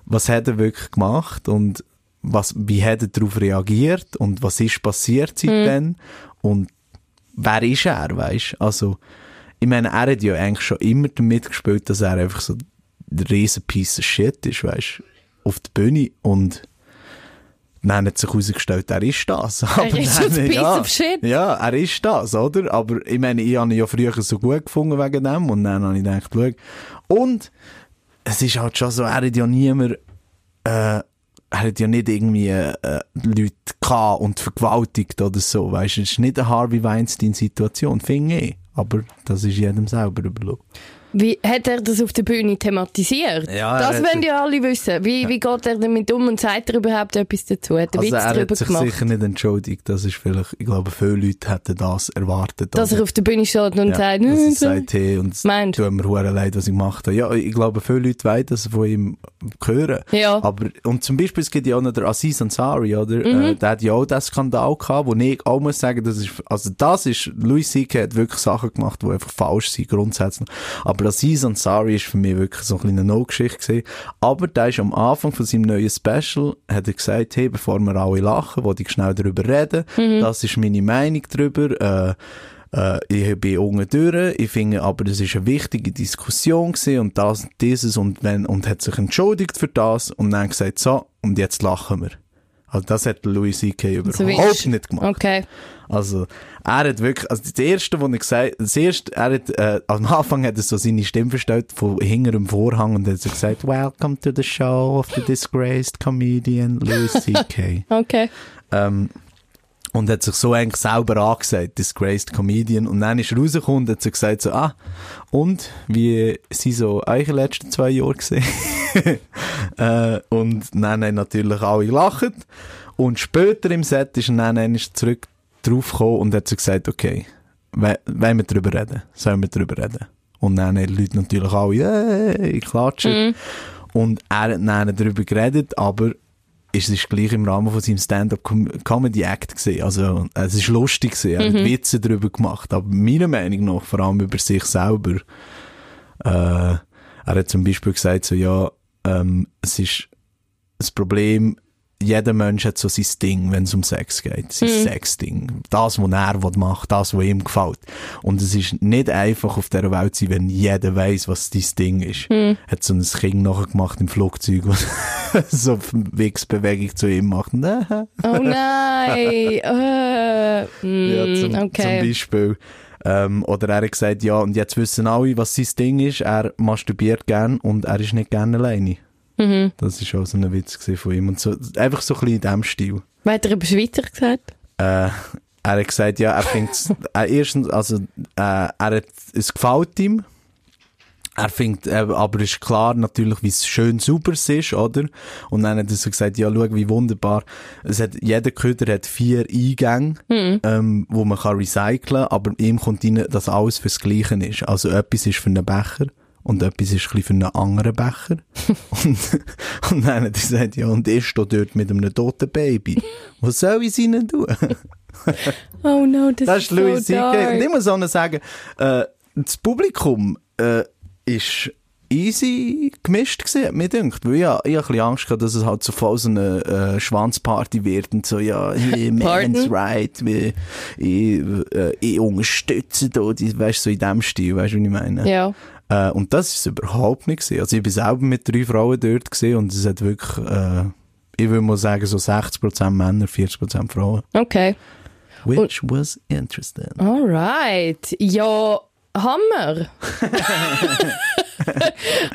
was hat er wirklich gemacht und was, wie hat er darauf reagiert und was ist passiert seitdem und wer ist er, weißt Also, ich meine, er hat ja eigentlich schon immer damit gespielt, dass er einfach so ein riesen Piece of Shit ist, weißt auf der Bühne und dann hat sich herausgestellt, er ist das. Aber ist so ein dann- Piece ja, of Shit. Ja, er ist das, oder? Aber ich meine, ich habe ihn ja früher so gut gefunden wegen dem und dann habe ich gedacht, schau. Und es ist halt schon so, er hat ja niemand, äh, er hat ja nicht irgendwie äh, Leute gehabt und vergewaltigt oder so, weißt du? Es ist nicht eine Harvey Weinstein-Situation, finde ich. Aber das ist jedem selber überlassen. Wie hat er das auf der Bühne thematisiert? Ja, das wollen ja alle wissen. Wie, wie geht er damit um und sagt er überhaupt etwas dazu? Hat er Also Witz er hat sich gemacht? sicher nicht entschuldigt. Das ist vielleicht, ich glaube, viele Leute hätten das erwartet. Dass er auf der Bühne steht und ja, sagt, dass er «Nö, sagt, hey, und es tut mir hure leid, was ich gemacht habe. Ja, ich glaube, viele Leute wollen das von ihm hören. Ja. Aber, und zum Beispiel, es gibt ja auch noch den Aziz Ansari, oder? Mhm. Äh, der hat ja auch diesen Skandal gehabt, wo ich auch muss sagen, das ist, also das ist, Louis C.K. hat wirklich Sachen gemacht, die einfach falsch sind, grundsätzlich. Aber Aziz Ansari ist für mich wirklich so ein kleine No-Geschichte gewesen. Aber der ist am Anfang von seinem neuen Special, hat er gesagt, hey, bevor wir alle lachen, wollte ich schnell darüber reden. Das ist meine Meinung darüber, äh, äh, ich bin unten durch, ich finde aber, das ist eine wichtige Diskussion gewesen und das, dieses und wenn, und hat sich entschuldigt für das und dann gesagt, so, und jetzt lachen wir. Also das hat Louis C.K. Überhaupt nicht gemacht. Okay. Also, er hat wirklich, also das erste, was er gesagt das erste, er hat, äh, am Anfang hat er so seine Stimme verstellt von hinter dem Vorhang und hat so gesagt, welcome to the show of the disgraced comedian Louis C.K. Okay. ähm, und hat sich so eigentlich selber angesagt, Disgraced Comedian. Und dann ist er rausgekommen und hat so gesagt so, ah, und wie sind so eure letzten zwei Jahre gesehen? äh, und dann haben natürlich alle gelacht. Und später im Set ist er dann einmal zurück draufgekommen und hat so gesagt, okay, we- wollen wir drüber reden? Sollen wir drüber reden? Und dann haben die Leute natürlich alle, yay, klatschen. Und er hat dann darüber geredet, aber es ist gleich im Rahmen von seinem Stand-up-Comedy-Act gesehen. Also, es ist lustig gewesen. Er hat Witze darüber gemacht. Aber meiner Meinung nach, vor allem über sich selber, äh, er hat zum Beispiel gesagt, so, ja, ähm, es ist das Problem, jeder Mensch hat so sein Ding, wenn es um Sex geht. Sein Sex-Ding. Das, was er will machen, das, was ihm gefällt. Und es ist nicht einfach auf dieser Welt zu sein, wenn jeder weiß, was dein Ding ist. Hat so ein Kind nachher gemacht im Flugzeug, was so eine Wichsbewegung zu ihm macht. Oh nein. äh, mm, Ja, zum, zum okay. Beispiel. Ähm, oder er hat gesagt, ja, und jetzt wissen alle, was sein Ding ist. Er masturbiert gern und er ist nicht gerne alleine. Mhm. Das ist auch so ein Witz von ihm. Und so, einfach so ein bisschen in diesem Stil. Was hat er über Schweizer gesagt? Äh, er hat gesagt, ja, er findet äh, erstens, also, äh, er hat, es gefällt ihm. Er findet, äh, aber ist klar natürlich, wie es schön sauber es ist, oder? Und dann hat er so gesagt, ja, schau, wie wunderbar. Es hat, jeder Köder hat vier Eingänge, ähm, wo man kann recyceln, aber ihm kommt rein, dass alles fürs Gleiche ist. Also etwas ist für einen Becher. Und etwas ist ein für einen anderen Becher. und, und dann hat er gesagt, ja, und ich stehe dort mit einem toten Baby. Was soll ich ihnen tun? Oh no, das, Das ist Louis so C.K. Und dark. ich muss auch sagen, äh, das Publikum äh, ist easy gemischt gewesen, hat mir gedacht. Weil ja, ich habe ein bisschen Angst gehabt, dass es halt so voll so eine äh, Schwanzparty wird und so, ja, hey, man's right, wie, ich, äh, ich unterstütze da, die, weißt du, so in dem Stil, weißt du, wie ich meine? Ja. Äh, und das ist überhaupt nicht gewesen. Also ich bin selber mit drei Frauen dort gesehen und es hat wirklich, äh, ich würde mal sagen, so 60% Männer, 40% Frauen. Okay. Which was interesting. Alright. Ja, Hammer.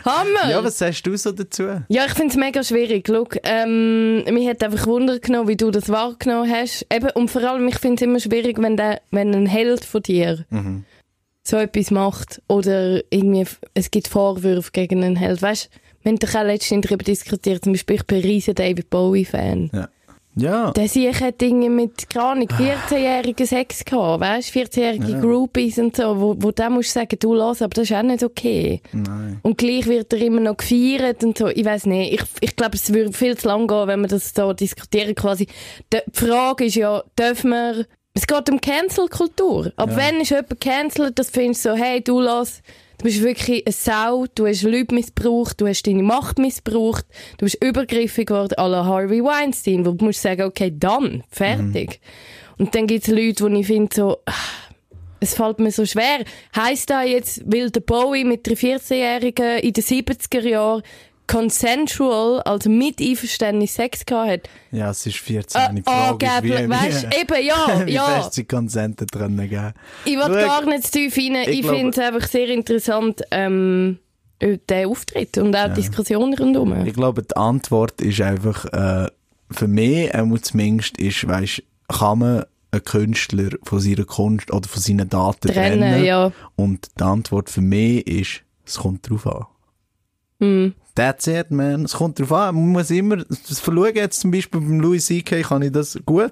Hammer. Ja, was sagst du so dazu? Ja, ich finde es mega schwierig. Schau, ähm, mich hat einfach Wunder genommen, wie du das wahrgenommen hast. Eben, und vor allem, ich finde es immer schwierig, wenn, der, wenn ein Held von dir so etwas macht oder irgendwie, es gibt Vorwürfe gegen einen Held. Weißt du, wir haben doch auch letztens darüber diskutiert, zum Beispiel, ich bin ein riesen David Bowie-Fan. Ja. Ja. Der Sieg hat Dinge mit, keine Ahnung, 14-jährigen Sex gehabt, weißt du, 14-jährige Groupies und so, wo, wo dann musst du sagen, du lass, aber das ist auch nicht okay. Nein. Und gleich wird er immer noch gefeiert und so. Ich weiß nicht. Ich, ich glaube, es würde viel zu lang gehen, wenn wir das so diskutieren quasi. Die Frage ist ja, dürfen wir... Es geht um Cancel-Kultur. Aber wenn ist jemand cancelt, das findest du so, hey, du lass, du bist wirklich eine Sau, du hast Leute missbraucht, du hast deine Macht missbraucht, du bist übergriffig geworden, à la Harvey Weinstein, wo du musst sagen, okay, dann, fertig. Und dann gibt es Leute, wo ich finde so, ah, es fällt mir so schwer. Heißt da jetzt, weil der Bowie mit der 14-Jährigen in den 70er Jahren consensual, also mit Einverständnis Sex gehabt hat? Ja, es ist 14. Äh, Die Frage wie, weißt du, eben, ja, wie ja. fest sie Konsente drin geben. Ich will gar nicht zu tief rein. ich Ich, finde es einfach sehr interessant, ähm, der Auftritt und auch die Diskussion rundherum. Ich glaube, die Antwort ist einfach, äh, für mich, einmal zumindest, ist, weisst, kann man eine ein Künstler von seiner Kunst oder von seinen Daten Trennen, trennen? ja. Und die Antwort für mich ist, es kommt drauf an. Hm. That's it, man. Es kommt drauf an. Man muss immer, das Verschauen jetzt zum Beispiel beim Louis C.K. kann ich das gut.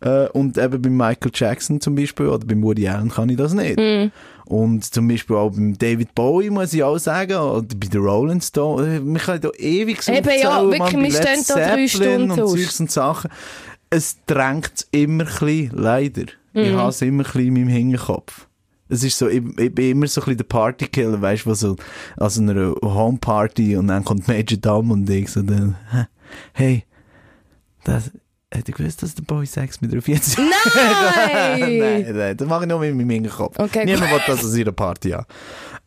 Äh, und eben beim Michael Jackson zum Beispiel oder beim Woody Allen kann ich das nicht. Hm. Und zum Beispiel auch beim David Bowie muss ich auch sagen, oder bei den Rolling Stones, wir können da ewig so Eben, ja, wirklich, bei wir stehen da drei Stunden und. Zeugs und Sachen. Es drängt immer ein bisschen, leider. Ich Mhm. habe es immer ein bisschen in meinem Hinterkopf. Es ist so, ich, ich bin immer so ein bisschen der Partykiller, weißt du, so, also einer Homeparty und dann kommt Major Dom und ich so dann, hey, das, hätte ich gewusst, dass der Boy Sex mit einer 40 Nein! nein, nein, das mache ich nur mit meinem Hinterkopf. Okay, Niemand will das an seiner Party haben.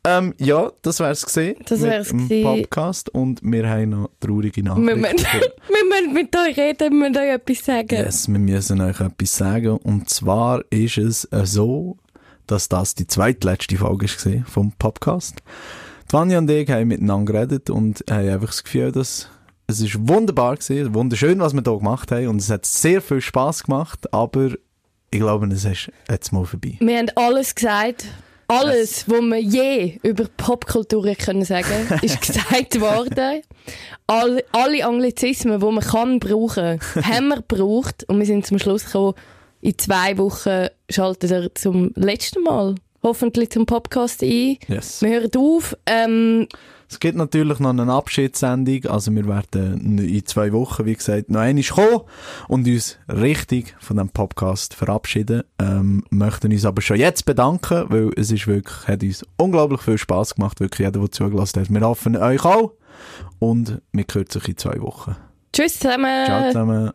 Ähm, ja, das wär's gesehen. Das wär's mit gewesen. Podcast und wir haben noch traurige Wir müssen, Nachrichten. wir müssen mit euch reden, wir müssen euch etwas sagen. Yes, wir müssen euch etwas sagen. Und zwar ist es so, dass das die zweitletzte Folge war vom Podcast. Die Vanja und ich haben miteinander geredet und haben einfach das Gefühl, dass es ist wunderbar gewesen, wunderschön, was wir hier gemacht haben und es hat sehr viel Spaß gemacht, aber ich glaube, es ist jetzt mal vorbei. Wir haben alles gesagt. Alles, was wir je über Popkultur können sagen, ist gesagt worden. All, alle Anglizismen, die man kann brauchen, haben wir gebraucht. Und wir sind zum Schluss gekommen, in zwei Wochen schaltet er zum letzten Mal hoffentlich zum Podcast ein. Yes. Wir hören auf. Ähm, Es gibt natürlich noch eine Abschiedssendung, also wir werden in zwei Wochen, wie gesagt, noch einmal kommen und uns richtig von dem Podcast verabschieden. Ähm, möchten uns aber schon jetzt bedanken, weil es ist wirklich, hat uns unglaublich viel Spaß gemacht, wirklich jeder, der zugelassen hat. Wir hoffen euch auch und wir hören sich in zwei Wochen. tschüss zusammen. Ciao zusammen.